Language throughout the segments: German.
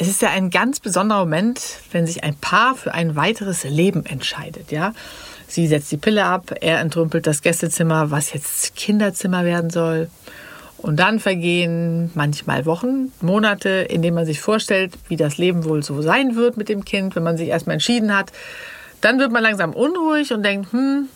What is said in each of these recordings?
Es ist ja ein ganz besonderer Moment, wenn sich ein Paar für ein weiteres Leben entscheidet, ja. Sie setzt die Pille ab, er entrümpelt das Gästezimmer, was jetzt Kinderzimmer werden soll. Und dann vergehen manchmal Wochen, Monate, in denen man sich vorstellt, wie das Leben wohl so sein wird mit dem Kind, wenn man sich erstmal entschieden hat. Dann wird man langsam unruhig und denkt, hm,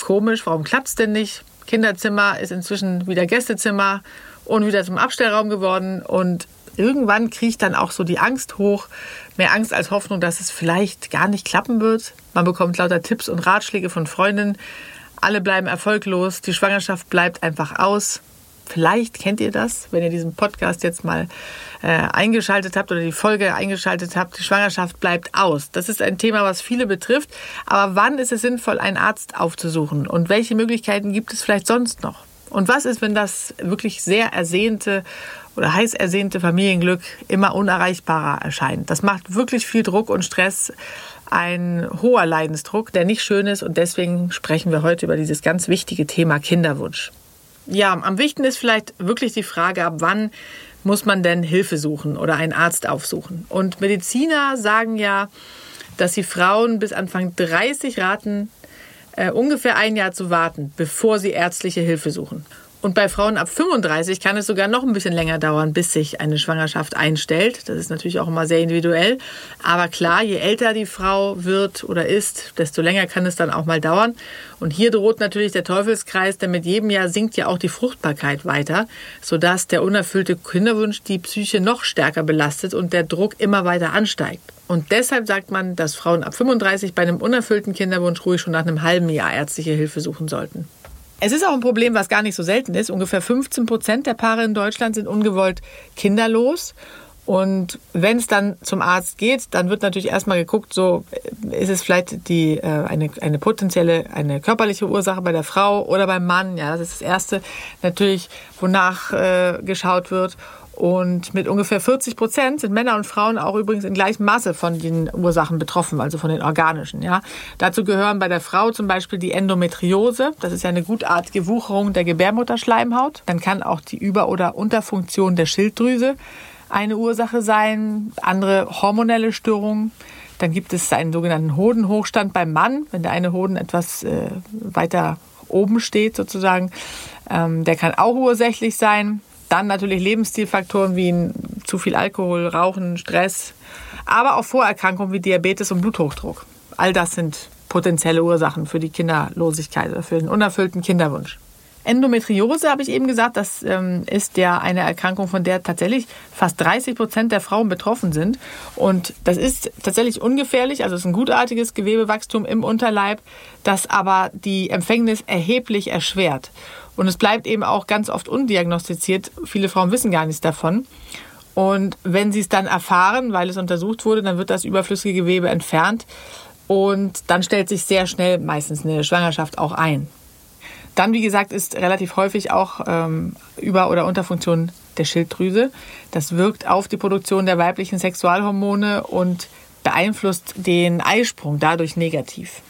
komisch, warum klappt es denn nicht? Kinderzimmer ist inzwischen wieder Gästezimmer und wieder zum Abstellraum geworden und irgendwann kriegt dann auch so die Angst hoch. Mehr Angst als Hoffnung, dass es vielleicht gar nicht klappen wird. Man bekommt lauter Tipps und Ratschläge von Freundinnen. Alle bleiben erfolglos. Die Schwangerschaft bleibt einfach aus. Vielleicht kennt ihr das, wenn ihr diesen Podcast jetzt mal äh, eingeschaltet habt oder die Folge eingeschaltet habt. Die Schwangerschaft bleibt aus. Das ist ein Thema, was viele betrifft. Aber wann ist es sinnvoll, einen Arzt aufzusuchen? Und welche Möglichkeiten gibt es vielleicht sonst noch? Und was ist, wenn das wirklich sehr ersehnte oder heiß ersehnte Familienglück immer unerreichbarer erscheint? Das macht wirklich viel Druck und Stress, ein hoher Leidensdruck, der nicht schön ist. Und deswegen sprechen wir heute über dieses ganz wichtige Thema Kinderwunsch. Ja, am wichtigsten ist vielleicht wirklich die Frage, ab wann muss man denn Hilfe suchen oder einen Arzt aufsuchen? Und Mediziner sagen ja, dass sie Frauen bis Anfang 30 raten, äh, ungefähr ein Jahr zu warten, bevor sie ärztliche Hilfe suchen. Und bei Frauen ab 35 kann es sogar noch ein bisschen länger dauern, bis sich eine Schwangerschaft einstellt. Das ist natürlich auch immer sehr individuell. Aber klar, je älter die Frau wird oder ist, desto länger kann es dann auch mal dauern. Und hier droht natürlich der Teufelskreis, denn mit jedem Jahr sinkt ja auch die Fruchtbarkeit weiter, sodass der unerfüllte Kinderwunsch die Psyche noch stärker belastet und der Druck immer weiter ansteigt. Und deshalb sagt man, dass Frauen ab 35 bei einem unerfüllten Kinderwunsch ruhig schon nach einem halben Jahr ärztliche Hilfe suchen sollten. Es ist auch ein Problem, was gar nicht so selten ist. Ungefähr 15 Prozent der Paare in Deutschland sind ungewollt kinderlos. Und wenn es dann zum Arzt geht, dann wird natürlich erstmal geguckt, so ist es vielleicht die, äh, eine, eine potenzielle, eine körperliche Ursache bei der Frau oder beim Mann. Ja, das ist das Erste natürlich, wonach äh, geschaut wird. Und mit ungefähr 40 Prozent sind Männer und Frauen auch übrigens in gleichem Maße von den Ursachen betroffen, also von den organischen. Ja. Dazu gehören bei der Frau zum Beispiel die Endometriose. Das ist ja eine gutartige Wucherung der Gebärmutterschleimhaut. Dann kann auch die Über- oder Unterfunktion der Schilddrüse eine Ursache sein. Andere hormonelle Störungen. Dann gibt es einen sogenannten Hodenhochstand beim Mann, wenn der eine Hoden etwas äh, weiter oben steht sozusagen. Ähm, der kann auch ursächlich sein. Dann natürlich Lebensstilfaktoren wie zu viel Alkohol, Rauchen, Stress, aber auch Vorerkrankungen wie Diabetes und Bluthochdruck. All das sind potenzielle Ursachen für die Kinderlosigkeit oder für den unerfüllten Kinderwunsch. Endometriose, habe ich eben gesagt, das ähm, ist ja eine Erkrankung, von der tatsächlich fast 30 Prozent der Frauen betroffen sind. Und das ist tatsächlich ungefährlich, also es ist ein gutartiges Gewebewachstum im Unterleib, das aber die Empfängnis erheblich erschwert. Und es bleibt eben auch ganz oft undiagnostiziert. Viele Frauen wissen gar nichts davon. Und wenn sie es dann erfahren, weil es untersucht wurde, dann wird das überflüssige Gewebe entfernt. Und dann stellt sich sehr schnell meistens eine Schwangerschaft auch ein. Dann, wie gesagt, ist relativ häufig auch ähm, Über- oder Unterfunktion der Schilddrüse. Das wirkt auf die Produktion der weiblichen Sexualhormone und beeinflusst den Eisprung dadurch negativ.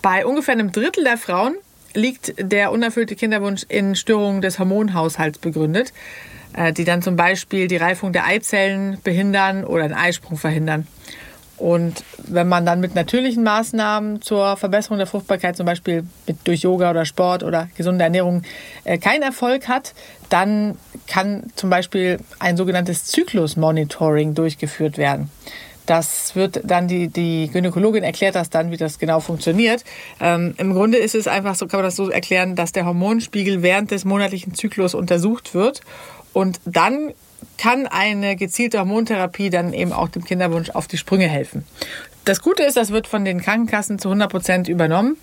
Bei ungefähr einem Drittel der Frauen liegt der unerfüllte Kinderwunsch in Störungen des Hormonhaushalts begründet, äh, die dann zum Beispiel die Reifung der Eizellen behindern oder den Eisprung verhindern. Und wenn man dann mit natürlichen Maßnahmen zur Verbesserung der Fruchtbarkeit, zum Beispiel mit, durch Yoga oder Sport oder gesunde Ernährung, äh, keinen Erfolg hat, dann kann zum Beispiel ein sogenanntes Zyklusmonitoring durchgeführt werden. Das wird dann die, die Gynäkologin erklärt das dann, wie das genau funktioniert. Ähm, Im Grunde ist es einfach so, kann man das so erklären, dass der Hormonspiegel während des monatlichen Zyklus untersucht wird und dann kann eine gezielte Hormontherapie dann eben auch dem Kinderwunsch auf die Sprünge helfen. Das Gute ist, das wird von den Krankenkassen zu 100 Prozent übernommen.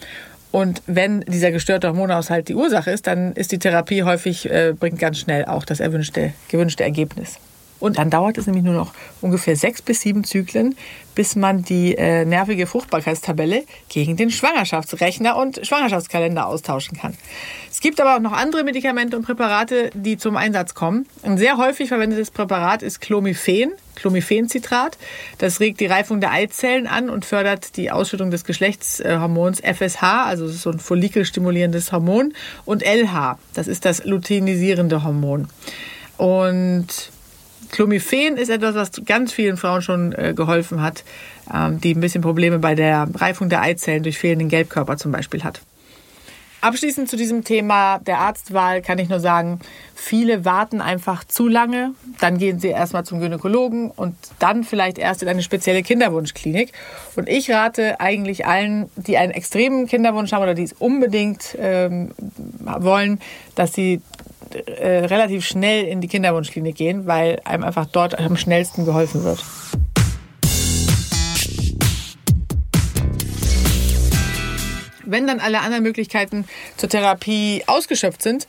Und wenn dieser gestörte Hormonhaushalt die Ursache ist, dann ist die Therapie häufig, äh, bringt ganz schnell auch das erwünschte, gewünschte Ergebnis. Und dann dauert es nämlich nur noch ungefähr sechs bis sieben Zyklen, bis man die äh, nervige Fruchtbarkeitstabelle gegen den Schwangerschaftsrechner und Schwangerschaftskalender austauschen kann. Es gibt aber auch noch andere Medikamente und Präparate, die zum Einsatz kommen. Ein sehr häufig verwendetes Präparat ist Clomiphen, Clomiphen-Citrat. Das regt die Reifung der Eizellen an und fördert die Ausschüttung des Geschlechtshormons FSH, also so ein follikelstimulierendes Hormon, und LH, das ist das luteinisierende Hormon. Und Clomiphen ist etwas, was ganz vielen Frauen schon äh, geholfen hat, ähm, die ein bisschen Probleme bei der Reifung der Eizellen durch fehlenden Gelbkörper zum Beispiel hat. Abschließend zu diesem Thema der Arztwahl kann ich nur sagen, viele warten einfach zu lange. Dann gehen sie erstmal zum Gynäkologen und dann vielleicht erst in eine spezielle Kinderwunschklinik. Und ich rate eigentlich allen, die einen extremen Kinderwunsch haben oder die es unbedingt ähm, wollen, dass sie äh, relativ schnell in die Kinderwunschklinik gehen, weil einem einfach dort am schnellsten geholfen wird. Wenn dann alle anderen Möglichkeiten zur Therapie ausgeschöpft sind,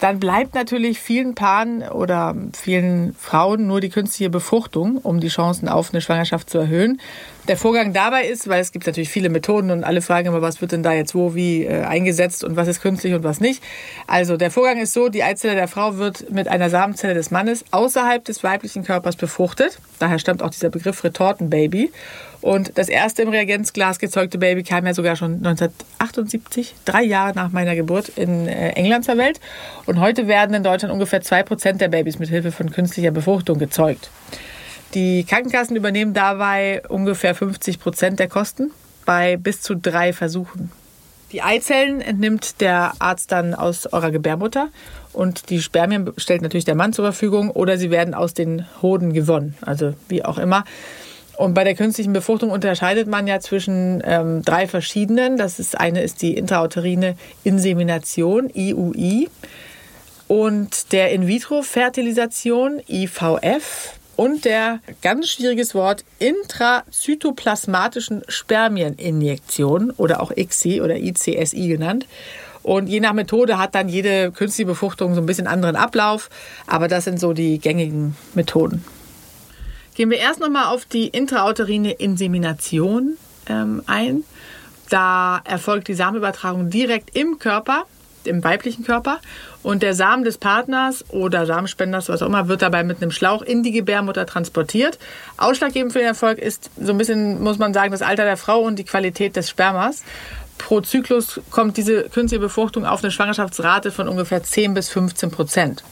dann bleibt natürlich vielen Paaren oder vielen Frauen nur die künstliche Befruchtung, um die Chancen auf eine Schwangerschaft zu erhöhen. Der Vorgang dabei ist, weil es gibt natürlich viele Methoden und alle fragen immer, was wird denn da jetzt wo wie äh, eingesetzt und was ist künstlich und was nicht. Also der Vorgang ist so, die Eizelle der Frau wird mit einer Samenzelle des Mannes außerhalb des weiblichen Körpers befruchtet. Daher stammt auch dieser Begriff Retortenbaby. Und das erste im Reagenzglas gezeugte Baby kam ja sogar schon 1978, drei Jahre nach meiner Geburt in äh, England zur Welt. Und heute werden in Deutschland ungefähr zwei Prozent der Babys mit Hilfe von künstlicher Befruchtung gezeugt. Die Krankenkassen übernehmen dabei ungefähr 50 Prozent der Kosten bei bis zu drei Versuchen. Die Eizellen entnimmt der Arzt dann aus eurer Gebärmutter und die Spermien stellt natürlich der Mann zur Verfügung oder sie werden aus den Hoden gewonnen, also wie auch immer. Und bei der künstlichen Befruchtung unterscheidet man ja zwischen ähm, drei verschiedenen. Das ist eine ist die intrauterine Insemination IUI und der In-vitro-Fertilisation IVF und der ganz schwieriges Wort intrazytoplasmatischen Spermieninjektion oder auch ICSI oder ICSI genannt. Und je nach Methode hat dann jede künstliche Befruchtung so ein bisschen anderen Ablauf, aber das sind so die gängigen Methoden. Gehen wir erst nochmal auf die intrauterine Insemination ähm, ein. Da erfolgt die Samenübertragung direkt im Körper, im weiblichen Körper. Und der Samen des Partners oder Samenspenders, was auch immer, wird dabei mit einem Schlauch in die Gebärmutter transportiert. Ausschlaggebend für den Erfolg ist so ein bisschen, muss man sagen, das Alter der Frau und die Qualität des Spermas. Pro Zyklus kommt diese künstliche Befruchtung auf eine Schwangerschaftsrate von ungefähr 10 bis 15 Prozent.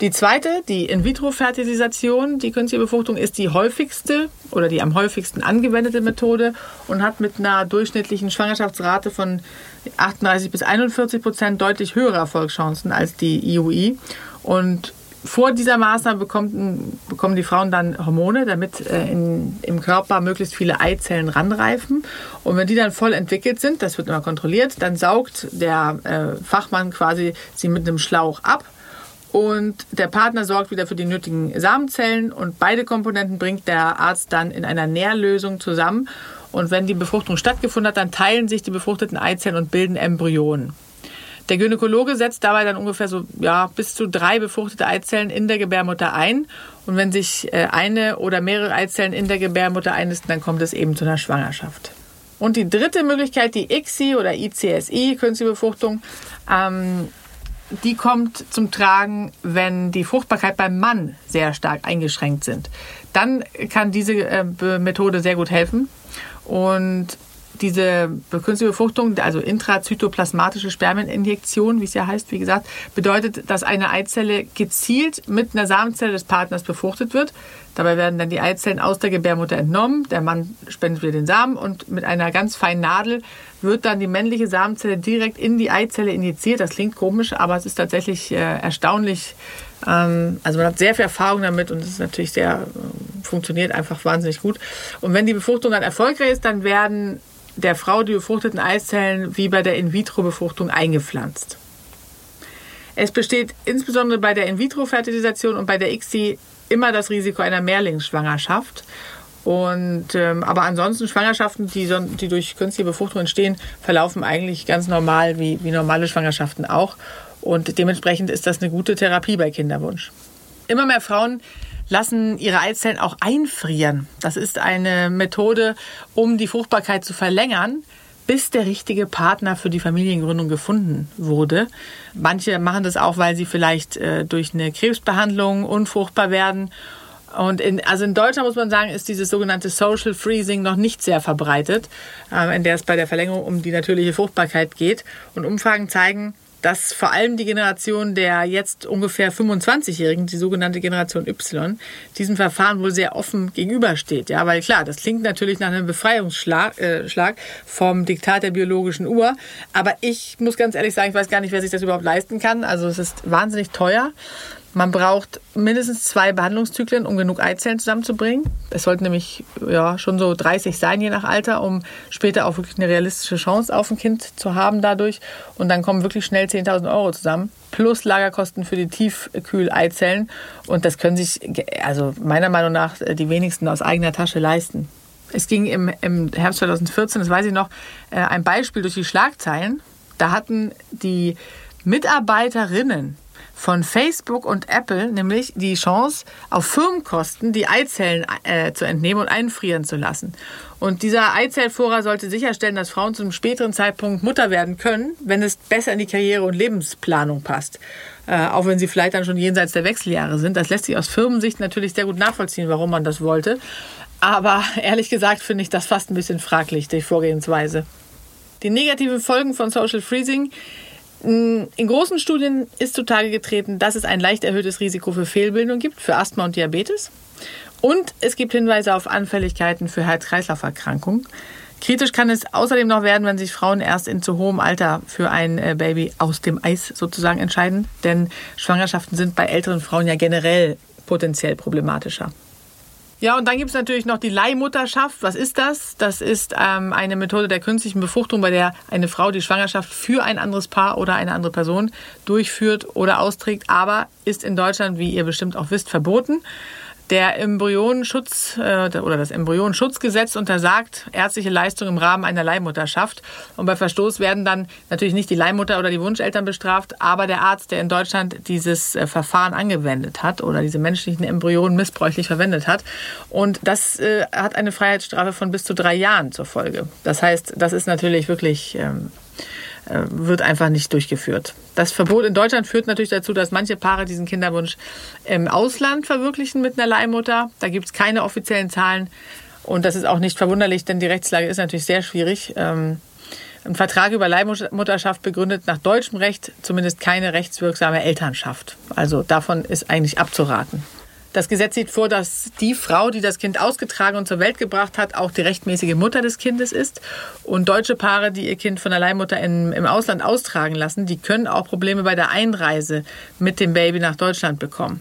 Die zweite, die In-vitro-Fertilisation, die künstliche Befruchtung, ist die häufigste oder die am häufigsten angewendete Methode und hat mit einer durchschnittlichen Schwangerschaftsrate von 38 bis 41 Prozent deutlich höhere Erfolgschancen als die IUI. Und vor dieser Maßnahme bekommen, bekommen die Frauen dann Hormone, damit äh, in, im Körper möglichst viele Eizellen ranreifen. Und wenn die dann voll entwickelt sind, das wird immer kontrolliert, dann saugt der äh, Fachmann quasi sie mit einem Schlauch ab und der Partner sorgt wieder für die nötigen Samenzellen und beide Komponenten bringt der Arzt dann in einer Nährlösung zusammen. Und wenn die Befruchtung stattgefunden hat, dann teilen sich die befruchteten Eizellen und bilden Embryonen. Der Gynäkologe setzt dabei dann ungefähr so ja, bis zu drei befruchtete Eizellen in der Gebärmutter ein. Und wenn sich äh, eine oder mehrere Eizellen in der Gebärmutter einnisten, dann kommt es eben zu einer Schwangerschaft. Und die dritte Möglichkeit, die ICSI oder ICSI, künstliche Befruchtung, ähm, die kommt zum Tragen, wenn die Fruchtbarkeit beim Mann sehr stark eingeschränkt sind. Dann kann diese äh, Methode sehr gut helfen. Und diese künstliche Befruchtung, also intrazytoplasmatische Spermieninjektion, wie es ja heißt, wie gesagt, bedeutet, dass eine Eizelle gezielt mit einer Samenzelle des Partners befruchtet wird. Dabei werden dann die Eizellen aus der Gebärmutter entnommen, der Mann spendet wieder den Samen und mit einer ganz feinen Nadel wird dann die männliche Samenzelle direkt in die Eizelle injiziert. Das klingt komisch, aber es ist tatsächlich äh, erstaunlich. Ähm, also man hat sehr viel Erfahrung damit und es ist natürlich sehr, äh, funktioniert einfach wahnsinnig gut. Und wenn die Befruchtung dann erfolgreich ist, dann werden der Frau die befruchteten Eizellen wie bei der In-vitro-Befruchtung eingepflanzt. Es besteht insbesondere bei der In-vitro-Fertilisation und bei der ICSI immer das Risiko einer Mehrlingsschwangerschaft. Und, ähm, aber ansonsten Schwangerschaften, die, die durch künstliche Befruchtung entstehen, verlaufen eigentlich ganz normal, wie, wie normale Schwangerschaften auch. Und dementsprechend ist das eine gute Therapie bei Kinderwunsch. Immer mehr Frauen lassen ihre Eizellen auch einfrieren. Das ist eine Methode, um die Fruchtbarkeit zu verlängern, bis der richtige Partner für die Familiengründung gefunden wurde. Manche machen das auch, weil sie vielleicht äh, durch eine Krebsbehandlung unfruchtbar werden. Und in, also in Deutschland muss man sagen, ist dieses sogenannte Social Freezing noch nicht sehr verbreitet, äh, in der es bei der Verlängerung um die natürliche Fruchtbarkeit geht. Und Umfragen zeigen, dass vor allem die Generation der jetzt ungefähr 25-Jährigen, die sogenannte Generation Y, diesem Verfahren wohl sehr offen gegenübersteht. Ja, weil klar, das klingt natürlich nach einem Befreiungsschlag äh, Schlag vom Diktat der biologischen Uhr. Aber ich muss ganz ehrlich sagen, ich weiß gar nicht, wer sich das überhaupt leisten kann. Also es ist wahnsinnig teuer. Man braucht mindestens zwei Behandlungszyklen, um genug Eizellen zusammenzubringen. Es sollten nämlich ja, schon so 30 sein, je nach Alter, um später auch wirklich eine realistische Chance auf ein Kind zu haben dadurch. Und dann kommen wirklich schnell 10.000 Euro zusammen. Plus Lagerkosten für die Tiefkühl-Eizellen. Und das können sich, also meiner Meinung nach, die wenigsten aus eigener Tasche leisten. Es ging im, im Herbst 2014, das weiß ich noch, äh, ein Beispiel durch die Schlagzeilen. Da hatten die Mitarbeiterinnen von Facebook und Apple nämlich die Chance, auf Firmenkosten die Eizellen äh, zu entnehmen und einfrieren zu lassen. Und dieser Eizellvorrat sollte sicherstellen, dass Frauen zu einem späteren Zeitpunkt Mutter werden können, wenn es besser in die Karriere- und Lebensplanung passt. Äh, auch wenn sie vielleicht dann schon jenseits der Wechseljahre sind. Das lässt sich aus Firmensicht natürlich sehr gut nachvollziehen, warum man das wollte. Aber ehrlich gesagt finde ich das fast ein bisschen fraglich, die Vorgehensweise. Die negativen Folgen von Social Freezing in großen Studien ist zutage getreten, dass es ein leicht erhöhtes Risiko für Fehlbildung gibt, für Asthma und Diabetes. Und es gibt Hinweise auf Anfälligkeiten für Herz-Kreislauf-Erkrankungen. Kritisch kann es außerdem noch werden, wenn sich Frauen erst in zu hohem Alter für ein äh, Baby aus dem Eis sozusagen entscheiden. Denn Schwangerschaften sind bei älteren Frauen ja generell potenziell problematischer. Ja, und dann gibt es natürlich noch die Leihmutterschaft. Was ist das? Das ist ähm, eine Methode der künstlichen Befruchtung, bei der eine Frau die Schwangerschaft für ein anderes Paar oder eine andere Person durchführt oder austrägt, aber ist in Deutschland, wie ihr bestimmt auch wisst, verboten. Der Embryonenschutz äh, oder das Embryonenschutzgesetz untersagt ärztliche Leistungen im Rahmen einer Leihmutterschaft. Und bei Verstoß werden dann natürlich nicht die Leihmutter oder die Wunscheltern bestraft, aber der Arzt, der in Deutschland dieses äh, Verfahren angewendet hat oder diese menschlichen Embryonen missbräuchlich verwendet hat. Und das äh, hat eine Freiheitsstrafe von bis zu drei Jahren zur Folge. Das heißt, das ist natürlich wirklich ähm, äh, wird einfach nicht durchgeführt. Das Verbot in Deutschland führt natürlich dazu, dass manche Paare diesen Kinderwunsch im Ausland verwirklichen mit einer Leihmutter. Da gibt es keine offiziellen Zahlen. Und das ist auch nicht verwunderlich, denn die Rechtslage ist natürlich sehr schwierig. Ähm, ein Vertrag über Leihmutterschaft begründet nach deutschem Recht zumindest keine rechtswirksame Elternschaft. Also davon ist eigentlich abzuraten. Das Gesetz sieht vor, dass die Frau, die das Kind ausgetragen und zur Welt gebracht hat, auch die rechtmäßige Mutter des Kindes ist. Und deutsche Paare, die ihr Kind von der Leihmutter in, im Ausland austragen lassen, die können auch Probleme bei der Einreise mit dem Baby nach Deutschland bekommen.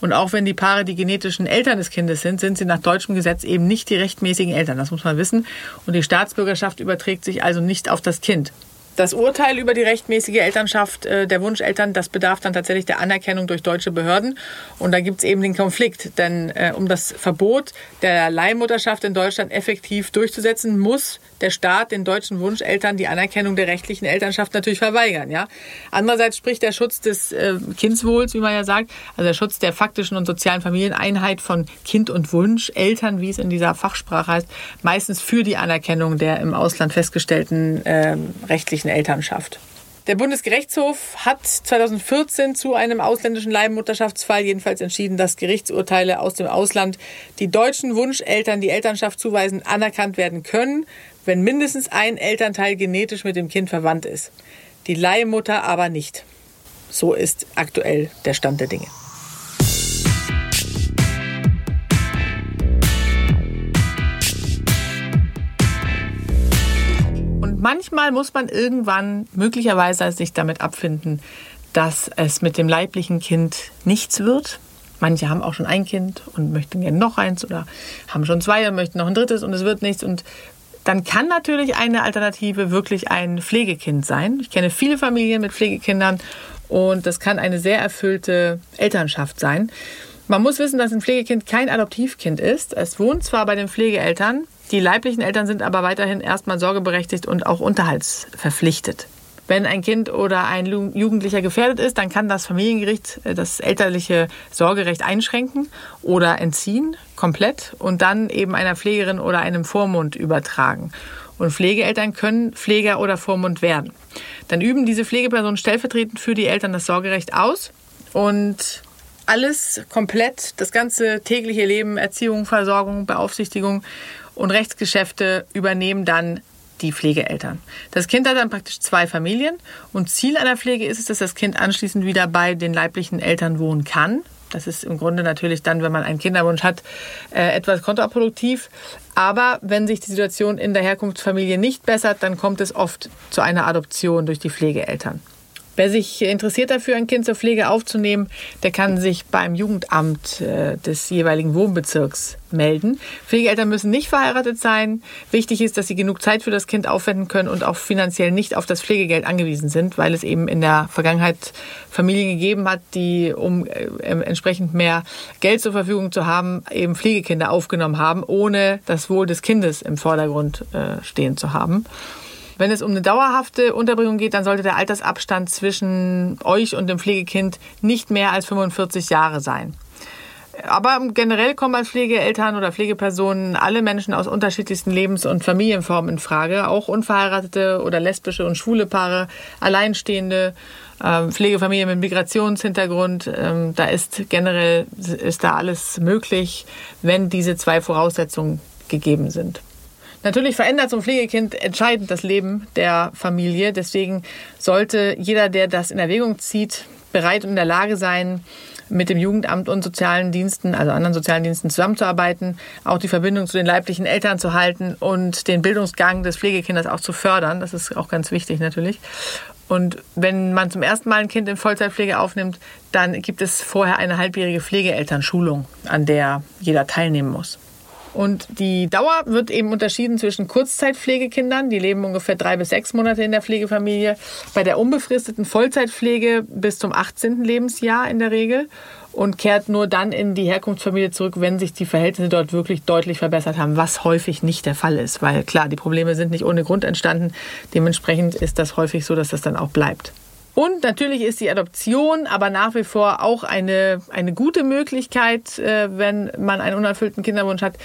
Und auch wenn die Paare die genetischen Eltern des Kindes sind, sind sie nach deutschem Gesetz eben nicht die rechtmäßigen Eltern. Das muss man wissen. Und die Staatsbürgerschaft überträgt sich also nicht auf das Kind. Das Urteil über die rechtmäßige Elternschaft äh, der Wunscheltern, das bedarf dann tatsächlich der Anerkennung durch deutsche Behörden. Und da gibt es eben den Konflikt. Denn äh, um das Verbot der Leihmutterschaft in Deutschland effektiv durchzusetzen, muss der Staat den deutschen Wunscheltern die Anerkennung der rechtlichen Elternschaft natürlich verweigern. Ja? Andererseits spricht der Schutz des äh, Kindswohls, wie man ja sagt, also der Schutz der faktischen und sozialen Familieneinheit von Kind und Wunscheltern, wie es in dieser Fachsprache heißt, meistens für die Anerkennung der im Ausland festgestellten äh, rechtlichen rechtlichen Elternschaft. Der Bundesgerichtshof hat 2014 zu einem ausländischen Leihmutterschaftsfall jedenfalls entschieden, dass Gerichtsurteile aus dem Ausland, die deutschen Wunscheltern die Elternschaft zuweisen, anerkannt werden können, wenn mindestens ein Elternteil genetisch mit dem Kind verwandt ist. Die Leihmutter aber nicht. So ist aktuell der Stand der Dinge. Manchmal muss man irgendwann möglicherweise sich damit abfinden, dass es mit dem leiblichen Kind nichts wird. Manche haben auch schon ein Kind und möchten gerne noch eins oder haben schon zwei und möchten noch ein drittes und es wird nichts. Und dann kann natürlich eine Alternative wirklich ein Pflegekind sein. Ich kenne viele Familien mit Pflegekindern und das kann eine sehr erfüllte Elternschaft sein. Man muss wissen, dass ein Pflegekind kein Adoptivkind ist. Es wohnt zwar bei den Pflegeeltern, die leiblichen Eltern sind aber weiterhin erstmal sorgeberechtigt und auch unterhaltsverpflichtet. Wenn ein Kind oder ein Jugendlicher gefährdet ist, dann kann das Familiengericht äh, das elterliche Sorgerecht einschränken oder entziehen, komplett, und dann eben einer Pflegerin oder einem Vormund übertragen. Und Pflegeeltern können Pfleger oder Vormund werden. Dann üben diese Pflegepersonen stellvertretend für die Eltern das Sorgerecht aus und alles komplett, das ganze tägliche Leben, Erziehung, Versorgung, Beaufsichtigung und Rechtsgeschäfte übernehmen dann die Pflegeeltern. Das Kind hat dann praktisch zwei Familien und Ziel einer Pflege ist es, dass das Kind anschließend wieder bei den leiblichen Eltern wohnen kann. Das ist im Grunde natürlich dann, wenn man einen Kinderwunsch hat, äh, etwas kontraproduktiv. Aber wenn sich die Situation in der Herkunftsfamilie nicht bessert, dann kommt es oft zu einer Adoption durch die Pflegeeltern. Wer sich interessiert dafür, ein Kind zur Pflege aufzunehmen, der kann sich beim Jugendamt äh, des jeweiligen Wohnbezirks melden. Pflegeeltern müssen nicht verheiratet sein. Wichtig ist, dass sie genug Zeit für das Kind aufwenden können und auch finanziell nicht auf das Pflegegeld angewiesen sind, weil es eben in der Vergangenheit Familien gegeben hat, die, um äh, entsprechend mehr Geld zur Verfügung zu haben, eben Pflegekinder aufgenommen haben, ohne das Wohl des Kindes im Vordergrund äh, stehen zu haben. Wenn es um eine dauerhafte Unterbringung geht, dann sollte der Altersabstand zwischen euch und dem Pflegekind nicht mehr als 45 Jahre sein. Aber generell kommen als Pflegeeltern oder Pflegepersonen alle Menschen aus unterschiedlichsten Lebens- und Familienformen in Frage. Auch unverheiratete oder lesbische und schwule Paare, Alleinstehende, ähm, Pflegefamilien mit Migrationshintergrund. Ähm, da ist generell ist da alles möglich, wenn diese zwei Voraussetzungen gegeben sind. Natürlich verändert so ein Pflegekind entscheidend das Leben der Familie. Deswegen sollte jeder, der das in Erwägung zieht, bereit und in der Lage sein, mit dem Jugendamt und sozialen Diensten, also anderen sozialen Diensten zusammenzuarbeiten, auch die Verbindung zu den leiblichen Eltern zu halten und den Bildungsgang des Pflegekindes auch zu fördern. Das ist auch ganz wichtig natürlich. Und wenn man zum ersten Mal ein Kind in Vollzeitpflege aufnimmt, dann gibt es vorher eine halbjährige Pflegeelternschulung, an der jeder teilnehmen muss. Und die Dauer wird eben unterschieden zwischen Kurzzeitpflegekindern, die leben ungefähr drei bis sechs Monate in der Pflegefamilie, bei der unbefristeten Vollzeitpflege bis zum 18. Lebensjahr in der Regel und kehrt nur dann in die Herkunftsfamilie zurück, wenn sich die Verhältnisse dort wirklich deutlich verbessert haben, was häufig nicht der Fall ist, weil klar, die Probleme sind nicht ohne Grund entstanden. Dementsprechend ist das häufig so, dass das dann auch bleibt. Und natürlich ist die Adoption aber nach wie vor auch eine, eine gute Möglichkeit, äh, wenn man einen unerfüllten Kinderwunsch hat.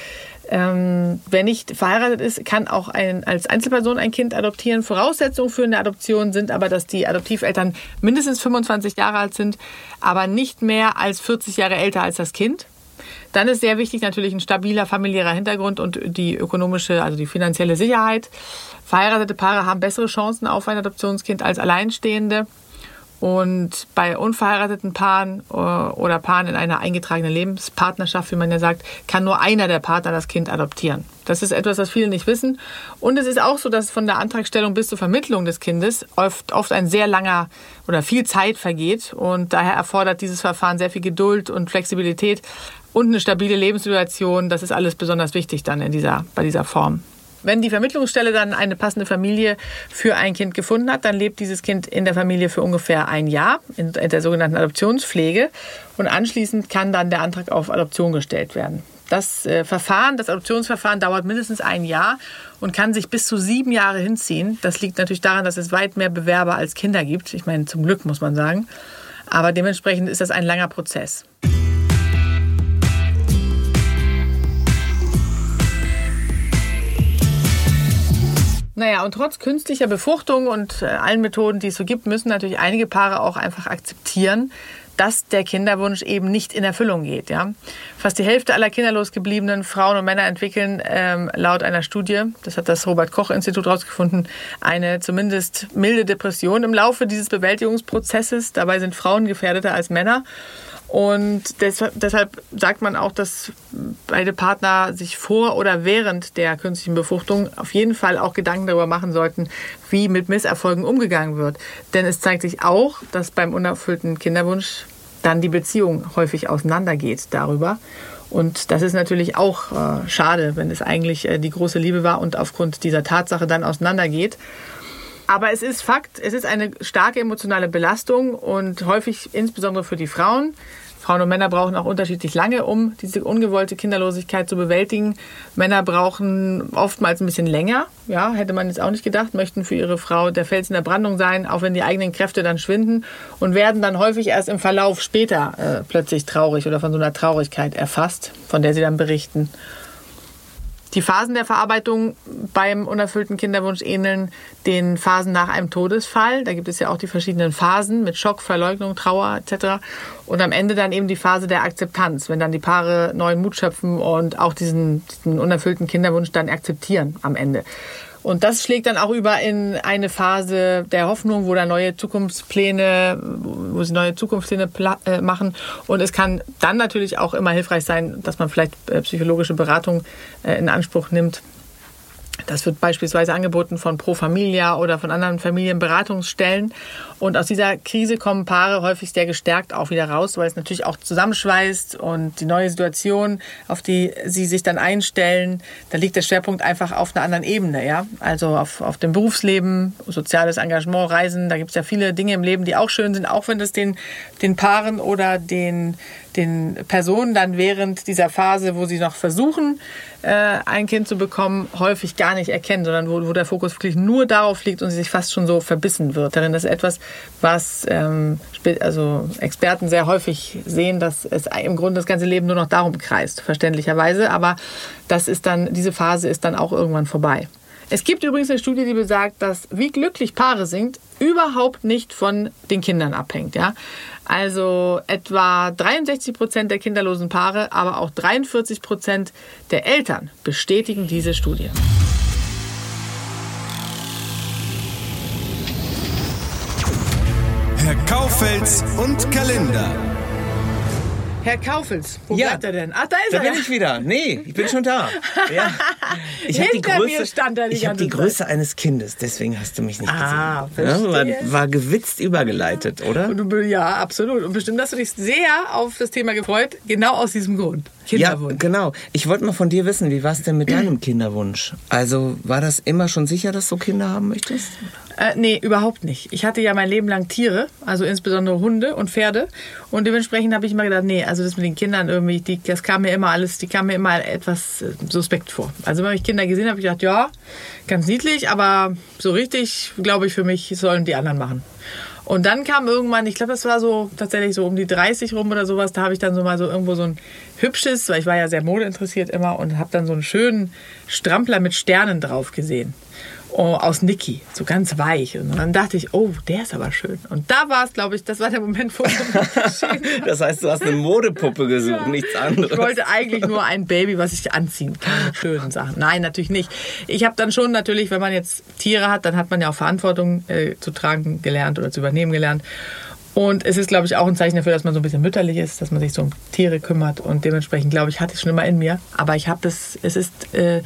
Ähm, wer nicht verheiratet ist, kann auch ein, als Einzelperson ein Kind adoptieren. Voraussetzungen für eine Adoption sind aber, dass die Adoptiveltern mindestens 25 Jahre alt sind, aber nicht mehr als 40 Jahre älter als das Kind. Dann ist sehr wichtig natürlich ein stabiler familiärer Hintergrund und die ökonomische, also die finanzielle Sicherheit. Verheiratete Paare haben bessere Chancen auf ein Adoptionskind als Alleinstehende. Und bei unverheirateten Paaren äh, oder Paaren in einer eingetragenen Lebenspartnerschaft, wie man ja sagt, kann nur einer der Partner das Kind adoptieren. Das ist etwas, was viele nicht wissen. Und es ist auch so, dass von der Antragstellung bis zur Vermittlung des Kindes oft, oft ein sehr langer oder viel Zeit vergeht. Und daher erfordert dieses Verfahren sehr viel Geduld und Flexibilität und eine stabile Lebenssituation. Das ist alles besonders wichtig dann in dieser, bei dieser Form. Wenn die Vermittlungsstelle dann eine passende Familie für ein Kind gefunden hat, dann lebt dieses Kind in der Familie für ungefähr ein Jahr in der sogenannten Adoptionspflege und anschließend kann dann der Antrag auf Adoption gestellt werden. Das äh, Verfahren, das Adoptionsverfahren dauert mindestens ein Jahr und kann sich bis zu sieben Jahre hinziehen. Das liegt natürlich daran, dass es weit mehr Bewerber als Kinder gibt. Ich meine, zum Glück muss man sagen. Aber dementsprechend ist das ein langer Prozess. Naja, und trotz künstlicher Befruchtung und äh, allen Methoden, die es so gibt, müssen natürlich einige Paare auch einfach akzeptieren, dass der Kinderwunsch eben nicht in Erfüllung geht. Ja? Fast die Hälfte aller kinderlos gebliebenen Frauen und Männer entwickeln ähm, laut einer Studie, das hat das Robert Koch Institut herausgefunden, eine zumindest milde Depression im Laufe dieses Bewältigungsprozesses. Dabei sind Frauen gefährdeter als Männer. Und deshalb sagt man auch, dass beide Partner sich vor oder während der künstlichen Befruchtung auf jeden Fall auch Gedanken darüber machen sollten, wie mit Misserfolgen umgegangen wird. Denn es zeigt sich auch, dass beim unerfüllten Kinderwunsch dann die Beziehung häufig auseinandergeht darüber. Und das ist natürlich auch äh, schade, wenn es eigentlich äh, die große Liebe war und aufgrund dieser Tatsache dann auseinandergeht. Aber es ist Fakt, es ist eine starke emotionale Belastung und häufig insbesondere für die Frauen Frauen und Männer brauchen auch unterschiedlich lange, um diese ungewollte Kinderlosigkeit zu bewältigen. Männer brauchen oftmals ein bisschen länger. Ja, hätte man jetzt auch nicht gedacht, möchten für ihre Frau der Fels in der Brandung sein, auch wenn die eigenen Kräfte dann schwinden und werden dann häufig erst im Verlauf später äh, plötzlich traurig oder von so einer Traurigkeit erfasst, von der sie dann berichten. Die Phasen der Verarbeitung beim unerfüllten Kinderwunsch ähneln den Phasen nach einem Todesfall. Da gibt es ja auch die verschiedenen Phasen mit Schock, Verleugnung, Trauer etc. Und am Ende dann eben die Phase der Akzeptanz, wenn dann die Paare neuen Mut schöpfen und auch diesen, diesen unerfüllten Kinderwunsch dann akzeptieren am Ende. Und das schlägt dann auch über in eine Phase der Hoffnung, wo da neue Zukunftspläne, wo sie neue Zukunftspläne äh, machen. Und es kann dann natürlich auch immer hilfreich sein, dass man vielleicht äh, psychologische Beratung äh, in Anspruch nimmt das wird beispielsweise angeboten von Pro Familia oder von anderen Familienberatungsstellen. Und aus dieser Krise kommen Paare häufig sehr gestärkt auch wieder raus, weil es natürlich auch zusammenschweißt und die neue Situation, auf die sie sich dann einstellen, da liegt der Schwerpunkt einfach auf einer anderen Ebene. Ja? Also auf, auf dem Berufsleben, soziales Engagement, Reisen. Da gibt es ja viele Dinge im Leben, die auch schön sind, auch wenn das den, den Paaren oder den den Personen dann während dieser Phase, wo sie noch versuchen, äh, ein Kind zu bekommen, häufig gar nicht erkennen, sondern wo, wo der Fokus wirklich nur darauf liegt und sie sich fast schon so verbissen wird. Darin ist etwas, was ähm, also Experten sehr häufig sehen, dass es im Grunde das ganze Leben nur noch darum kreist, verständlicherweise. Aber das ist dann, diese Phase ist dann auch irgendwann vorbei. Es gibt übrigens eine Studie, die besagt, dass wie glücklich Paare sind, überhaupt nicht von den Kindern abhängt. Ja? Also etwa 63 Prozent der kinderlosen Paare, aber auch 43 Prozent der Eltern bestätigen diese Studie. Herr Kaufels und Kalender. Herr Kaufels, wo ja. bleibt er denn? Ach, da ist da er. bin ich wieder. Nee, ich bin schon da. Ja. Ich habe die, Hinter mir Größe, stand er ich hab die Zeit. Größe eines Kindes, deswegen hast du mich nicht Ah, gesehen. Ja, war, verstehe. war gewitzt übergeleitet, oder? Du, ja, absolut. Und bestimmt hast du dich sehr auf das Thema gefreut, genau aus diesem Grund. Ja, Kinderwunsch. genau. Ich wollte mal von dir wissen, wie war es denn mit deinem Kinderwunsch? Also war das immer schon sicher, dass du Kinder haben möchtest? Äh, nee, überhaupt nicht. Ich hatte ja mein Leben lang Tiere, also insbesondere Hunde und Pferde. Und dementsprechend habe ich immer gedacht, nee, also das mit den Kindern irgendwie, die, das kam mir immer alles, die kam mir immer etwas äh, suspekt vor. Also wenn ich Kinder gesehen habe, habe ich gedacht, ja, ganz niedlich, aber so richtig, glaube ich, für mich sollen die anderen machen. Und dann kam irgendwann, ich glaube, das war so tatsächlich so um die 30 rum oder sowas, da habe ich dann so mal so irgendwo so ein hübsches, weil ich war ja sehr modeinteressiert immer und habe dann so einen schönen Strampler mit Sternen drauf gesehen. Oh, aus Niki, so ganz weich. Und dann dachte ich, oh, der ist aber schön. Und da war es, glaube ich, das war der Moment, wo hat. Das heißt, du hast eine Modepuppe gesucht, nichts anderes. Ich wollte eigentlich nur ein Baby, was ich anziehen kann mit schönen Sachen. Nein, natürlich nicht. Ich habe dann schon natürlich, wenn man jetzt Tiere hat, dann hat man ja auch Verantwortung äh, zu tragen gelernt oder zu übernehmen gelernt. Und es ist, glaube ich, auch ein Zeichen dafür, dass man so ein bisschen mütterlich ist, dass man sich so um Tiere kümmert. Und dementsprechend, glaube ich, hatte ich schon immer in mir. Aber ich habe das, es ist äh,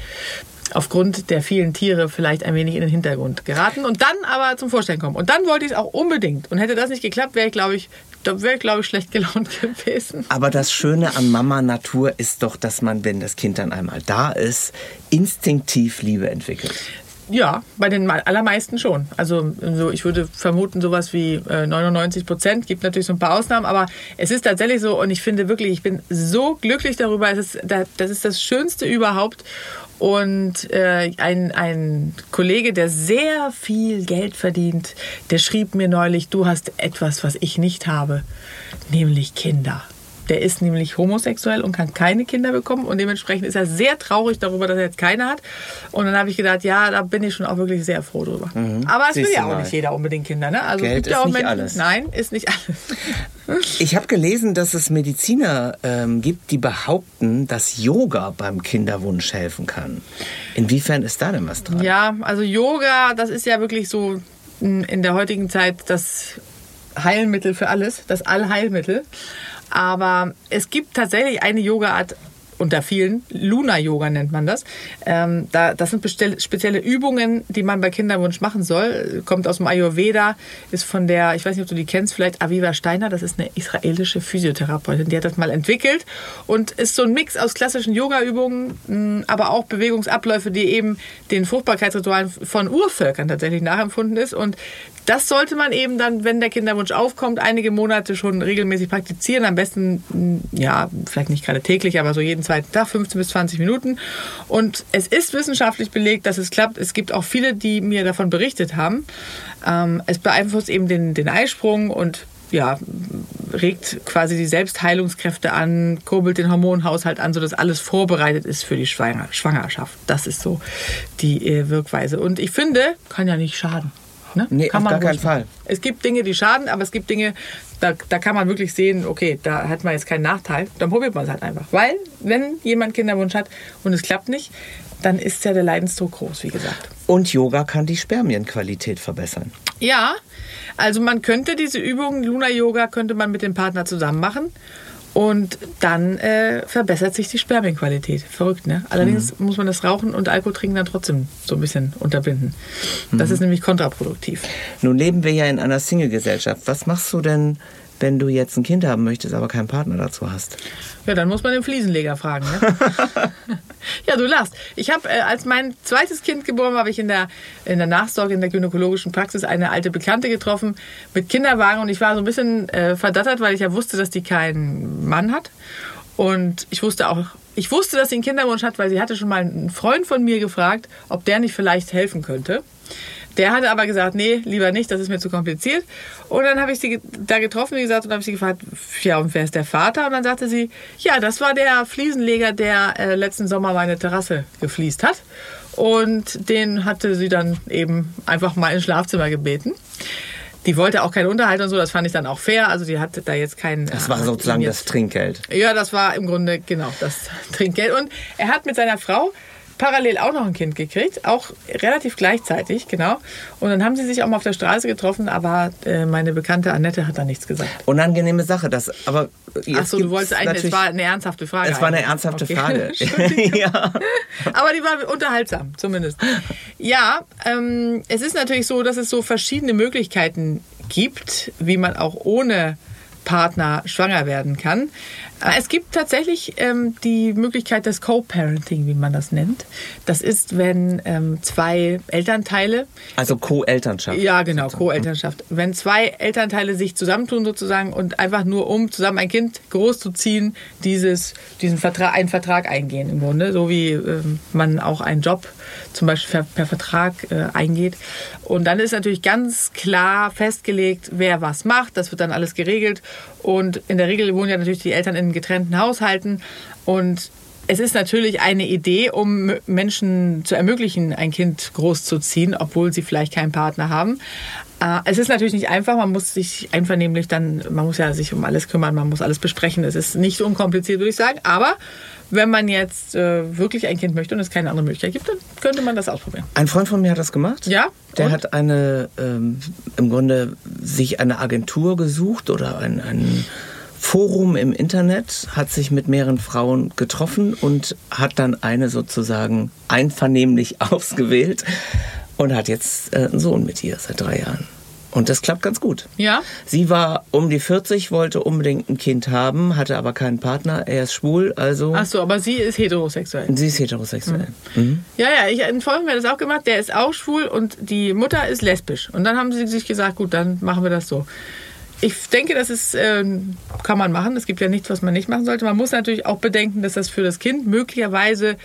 aufgrund der vielen Tiere vielleicht ein wenig in den Hintergrund geraten und dann aber zum Vorstellen kommen. Und dann wollte ich es auch unbedingt. Und hätte das nicht geklappt, wäre ich, glaube ich, da wäre ich, glaube ich, schlecht gelaunt gewesen. Aber das Schöne an Mama Natur ist doch, dass man, wenn das Kind dann einmal da ist, instinktiv Liebe entwickelt. Ja, bei den me- allermeisten schon. Also so, ich würde vermuten, sowas wie äh, 99 Prozent. Gibt natürlich so ein paar Ausnahmen, aber es ist tatsächlich so und ich finde wirklich, ich bin so glücklich darüber. Es ist, da- das ist das Schönste überhaupt. Und äh, ein, ein Kollege, der sehr viel Geld verdient, der schrieb mir neulich, du hast etwas, was ich nicht habe, nämlich Kinder. Der ist nämlich homosexuell und kann keine Kinder bekommen und dementsprechend ist er sehr traurig darüber, dass er jetzt keine hat. Und dann habe ich gedacht, ja, da bin ich schon auch wirklich sehr froh drüber. Aber es will ja auch mal. nicht jeder unbedingt Kinder, ne? Also Geld gibt ja ist auch nicht Menschen, alles. Nein, ist nicht alles. Ich habe gelesen, dass es Mediziner ähm, gibt, die behaupten, dass Yoga beim Kinderwunsch helfen kann. Inwiefern ist da denn was dran? Ja, also Yoga, das ist ja wirklich so in der heutigen Zeit das Heilmittel für alles, das Allheilmittel. Aber es gibt tatsächlich eine Yoga-Art unter vielen. Luna-Yoga nennt man das. Ähm, da, das sind spezielle Übungen, die man bei Kinderwunsch machen soll. Kommt aus dem Ayurveda, ist von der, ich weiß nicht, ob du die kennst, vielleicht Aviva Steiner, das ist eine israelische Physiotherapeutin, die hat das mal entwickelt und ist so ein Mix aus klassischen Yoga-Übungen, aber auch Bewegungsabläufe, die eben den Fruchtbarkeitsritualen von Urvölkern tatsächlich nachempfunden ist. Und das sollte man eben dann, wenn der Kinderwunsch aufkommt, einige Monate schon regelmäßig praktizieren. Am besten, mh, ja, vielleicht nicht gerade täglich, aber so jeden zweiten Tag, 15 bis 20 Minuten. Und es ist wissenschaftlich belegt, dass es klappt. Es gibt auch viele, die mir davon berichtet haben. Ähm, es beeinflusst eben den, den Eisprung und ja, regt quasi die Selbstheilungskräfte an, kurbelt den Hormonhaushalt an, sodass alles vorbereitet ist für die Schwanger Schwangerschaft. Das ist so die äh, Wirkweise. Und ich finde, kann ja nicht schaden. Ne? Nee, kann auf gar ruhig keinen Fall. Es gibt Dinge, die schaden, aber es gibt Dinge, da, da kann man wirklich sehen, okay, da hat man jetzt keinen Nachteil. Dann probiert man es halt einfach. Weil, wenn jemand Kinderwunsch hat und es klappt nicht, dann ist ja der Leidensdruck groß, wie gesagt. Und Yoga kann die Spermienqualität verbessern. Ja, also man könnte diese Übungen, Luna-Yoga, könnte man mit dem Partner zusammen machen. Und dann äh, verbessert sich die Spermienqualität. Verrückt, ne? Allerdings muss man das Rauchen und Alkohol trinken dann trotzdem so ein bisschen unterbinden. Das ist nämlich kontraproduktiv. Nun leben wir ja in einer Single-Gesellschaft. Was machst du denn, wenn du jetzt ein Kind haben möchtest, aber keinen Partner dazu hast? Ja, dann muss man den Fliesenleger fragen. Ne? ja, du lachst. Ich habe, äh, als mein zweites Kind geboren war, habe ich in der, in der Nachsorge, in der gynäkologischen Praxis eine alte Bekannte getroffen mit Kinderwagen und ich war so ein bisschen äh, verdattert, weil ich ja wusste, dass die keinen Mann hat. Und ich wusste auch, ich wusste, dass sie einen Kinderwunsch hat, weil sie hatte schon mal einen Freund von mir gefragt, ob der nicht vielleicht helfen könnte. Der hatte aber gesagt, nee, lieber nicht, das ist mir zu kompliziert. Und dann habe ich sie da getroffen, wie gesagt, und habe sie gefragt, ja, und wer ist der Vater? Und dann sagte sie, ja, das war der Fliesenleger, der äh, letzten Sommer meine Terrasse gefliest hat. Und den hatte sie dann eben einfach mal ins Schlafzimmer gebeten. Die wollte auch keinen Unterhalt und so, das fand ich dann auch fair. Also die hatte da jetzt keinen. Das war äh, sozusagen jetzt- das Trinkgeld. ja, das war im Grunde genau das Trinkgeld. Und er hat mit seiner Frau parallel auch noch ein Kind gekriegt, auch relativ gleichzeitig, genau. Und dann haben sie sich auch mal auf der Straße getroffen, aber äh, meine bekannte Annette hat da nichts gesagt. Unangenehme Sache, das, aber jetzt Ach so, du wolltest eigentlich, es war eine ernsthafte Frage. Es war eine ernsthafte Okay. Frage. Ja. Aber die war unterhaltsam, zumindest. Ja, ähm, es ist natürlich so, dass es so verschiedene Möglichkeiten gibt, wie man auch ohne Partner schwanger werden kann. Äh, Es gibt tatsächlich ähm, die Möglichkeit des Co-Parenting, wie man das nennt. Das ist, wenn ähm, zwei Elternteile Also Co-Elternschaft. ja, genau, Co-Elternschaft. Wenn zwei Elternteile sich zusammentun sozusagen und einfach nur um zusammen ein Kind großzuziehen, dieses, diesen Vertrag, einen Vertrag eingehen im Grunde, so wie ähm, man auch einen Job zum Beispiel per, per Vertrag äh, eingeht. Und dann ist natürlich ganz klar festgelegt, wer was macht. Das wird dann alles geregelt. Und in der Regel wohnen ja natürlich die Eltern in getrennten Haushalten und es ist natürlich eine Idee, um Menschen zu ermöglichen, ein Kind großzuziehen, obwohl sie vielleicht keinen Partner haben. Äh, Es ist natürlich nicht einfach, man muss sich einvernehmlich dann, man muss ja sich um alles kümmern, man muss alles besprechen. Es ist nicht so unkompliziert, würde ich sagen. Aber wenn man jetzt äh, wirklich ein Kind möchte und es keine andere Möglichkeit gibt, dann könnte man das ausprobieren. Ein Freund von mir hat das gemacht. Ja? Der Und? hat eine, ähm, im Grunde sich eine Agentur gesucht oder ein, ein Forum im Internet, hat sich mit mehreren Frauen getroffen und hat dann eine sozusagen einvernehmlich ausgewählt und hat jetzt äh, einen Sohn mit ihr seit drei Jahren. Und das klappt ganz gut. Ja? Sie war um die 40, wollte unbedingt ein Kind haben, hatte aber keinen Partner. Er ist schwul, also Ach so, aber sie ist heterosexuell. sie ist heterosexuell. Ja, ja, ich, Freund mir hat das auch gemacht, der ist auch schwul und die Mutter ist lesbisch. Und dann haben sie sich gesagt, gut, dann machen wir das so. Ich denke, das ist, ähm, kann man machen. Es gibt ja nichts, was man nicht machen sollte. Man muss natürlich auch bedenken, dass das für das Kind möglicherweise, äh,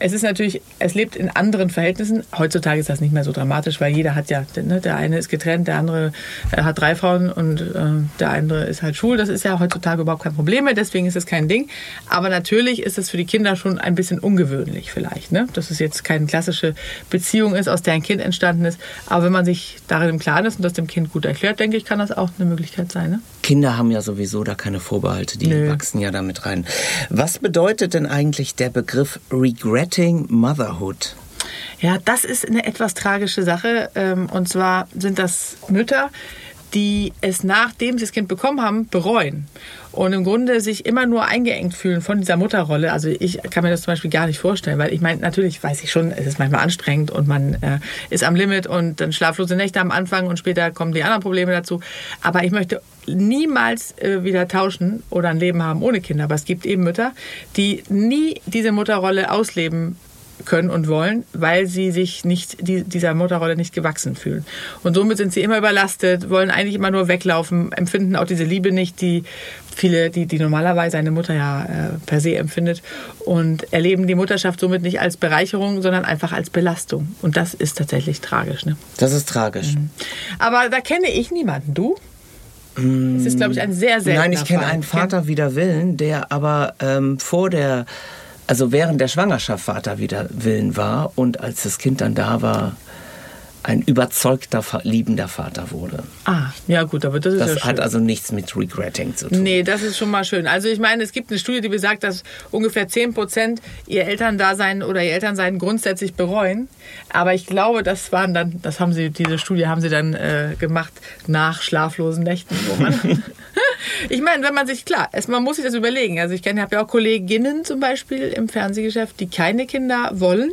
es ist natürlich, es lebt in anderen Verhältnissen. Heutzutage ist das nicht mehr so dramatisch, weil jeder hat ja, ne, der eine ist getrennt, der andere äh, hat drei Frauen und äh, der andere ist halt schwul. Das ist ja heutzutage überhaupt kein Problem mehr, deswegen ist es kein Ding. Aber natürlich ist es für die Kinder schon ein bisschen ungewöhnlich vielleicht, ne? dass es jetzt keine klassische Beziehung ist, aus der ein Kind entstanden ist. Aber wenn man sich darin im Klaren ist und das dem Kind gut erklärt, denke ich, kann das auch eine Möglichkeit sein. Ne? Kinder haben ja sowieso da keine Vorbehalte, die Nö. wachsen ja damit rein. Was bedeutet denn eigentlich der Begriff Regretting Motherhood? Ja, das ist eine etwas tragische Sache. Ähm, Und zwar sind das Mütter, die es nachdem sie das Kind bekommen haben, bereuen. Und im Grunde sich immer nur eingeengt fühlen von dieser Mutterrolle. Also ich kann mir das zum Beispiel gar nicht vorstellen, weil ich meine, natürlich weiß ich schon, es ist manchmal anstrengend und man äh, ist am Limit und dann schlaflose Nächte am Anfang und später kommen die anderen Probleme dazu. Aber ich möchte niemals äh, wieder tauschen oder ein Leben haben ohne Kinder. Aber es gibt eben Mütter, die nie diese Mutterrolle ausleben können und wollen, weil sie sich nicht die, dieser Mutterrolle nicht gewachsen fühlen. Und somit sind sie immer überlastet, wollen eigentlich immer nur weglaufen, empfinden auch diese Liebe nicht, die viele, die, die normalerweise eine Mutter ja äh, per se empfindet und erleben die Mutterschaft somit nicht als Bereicherung, sondern einfach als Belastung. Und das ist tatsächlich tragisch. Ne? Das ist tragisch. Mhm. Aber da kenne ich niemanden. Du? Mm. Es ist, glaube ich, ein sehr, sehr Nein, ich kenne einen Vater wider Willen, der aber ähm, vor der also während der Schwangerschaft Vater wieder Willen war und als das Kind dann da war, ein überzeugter, liebender Vater wurde. Ah, ja gut, aber das ist das ja schön. hat also nichts mit Regretting zu tun. Nee, das ist schon mal schön. Also ich meine, es gibt eine Studie, die besagt, dass ungefähr 10 Prozent ihr Elterndasein oder ihr Elternsein grundsätzlich bereuen. Aber ich glaube, das waren dann, das haben sie, diese Studie haben sie dann äh, gemacht nach schlaflosen Nächten, wo man Ich meine, wenn man sich, klar, man muss sich das überlegen. Also ich kenne, habe ja auch Kolleginnen zum Beispiel im Fernsehgeschäft, die keine Kinder wollen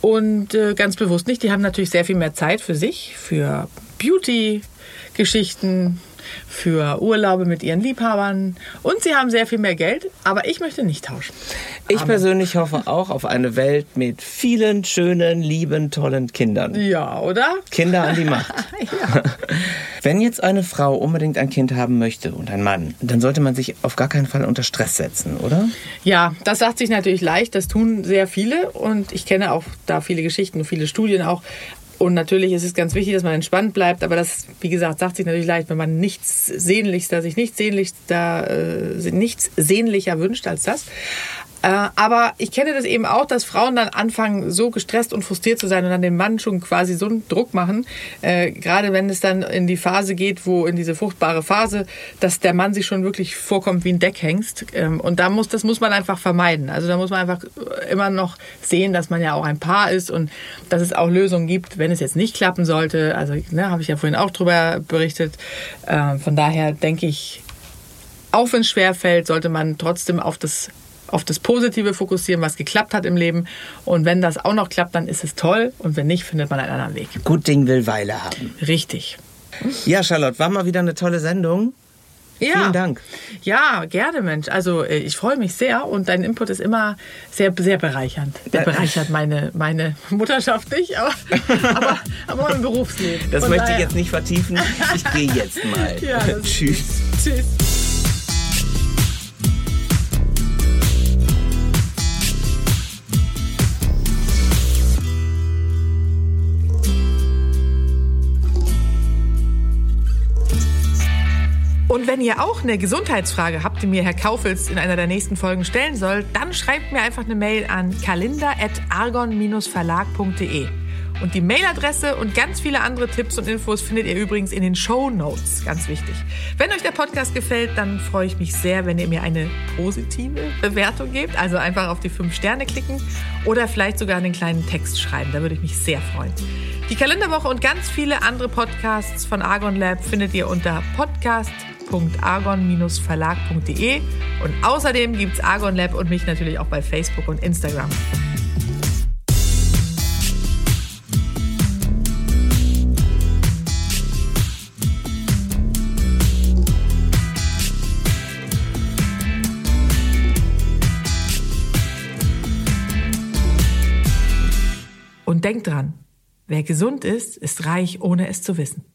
und äh, ganz bewusst nicht. Die haben natürlich sehr viel mehr Zeit für sich, für Beauty-Geschichten, für Urlaube mit ihren Liebhabern und sie haben sehr viel mehr Geld, aber ich möchte nicht tauschen. Ich Amen. persönlich hoffe auch auf eine Welt mit vielen schönen, lieben, tollen Kindern. Ja, oder? Kinder an die Macht. ja. Wenn jetzt eine Frau unbedingt ein Kind haben möchte und ein Mann, dann sollte man sich auf gar keinen Fall unter Stress setzen, oder? Ja, das sagt sich natürlich leicht. Das tun sehr viele und ich kenne auch da viele Geschichten und viele Studien auch. Und natürlich ist es ganz wichtig, dass man entspannt bleibt, aber das, wie gesagt, sagt sich natürlich leicht, wenn man nichts sehnlichster, sich nichts sehnlichster, äh, nichts sehnlicher wünscht als das. Äh, aber ich kenne das eben auch, dass Frauen dann anfangen, so gestresst und frustriert zu sein und dann dem Mann schon quasi so einen Druck machen. Äh, gerade wenn es dann in die Phase geht, wo in diese fruchtbare Phase, dass der Mann sich schon wirklich vorkommt wie ein Deckhengst. Ähm, und da muss, das muss man einfach vermeiden. Also da muss man einfach immer noch sehen, dass man ja auch ein Paar ist und dass es auch Lösungen gibt, wenn es jetzt nicht klappen sollte. Also ne, habe ich ja vorhin auch drüber berichtet. Äh, von daher denke ich, auch wenn es schwer fällt, sollte man trotzdem auf das auf das Positive fokussieren, was geklappt hat im Leben. Und wenn das auch noch klappt, dann ist es toll. Und wenn nicht, findet man einen anderen Weg. Gut Ding will Weile haben. Richtig. Ja, Charlotte, war mal wieder eine tolle Sendung. Ja. Vielen Dank. Ja, gerne, Mensch. Also äh, ich freue mich sehr und dein Input ist immer sehr, sehr bereichernd. Der bereichert meine, meine Mutterschaft nicht, aber, aber, aber mein Berufsleben. Das Von möchte daher. ich jetzt nicht vertiefen. Ich gehe jetzt mal. Ja, Tschüss. Tschüss. Und wenn ihr auch eine Gesundheitsfrage habt, die mir Herr Kaufels in einer der nächsten Folgen stellen soll, dann schreibt mir einfach eine Mail an kalender.argon-verlag.de. Und die Mailadresse und ganz viele andere Tipps und Infos findet ihr übrigens in den Show Notes. Ganz wichtig. Wenn euch der Podcast gefällt, dann freue ich mich sehr, wenn ihr mir eine positive Bewertung gebt. Also einfach auf die fünf Sterne klicken oder vielleicht sogar einen kleinen Text schreiben. Da würde ich mich sehr freuen. Die Kalenderwoche und ganz viele andere Podcasts von Argon Lab findet ihr unter podcast www.argon-verlag.de und außerdem gibt es Argon Lab und mich natürlich auch bei Facebook und Instagram. Und denkt dran, wer gesund ist, ist reich, ohne es zu wissen.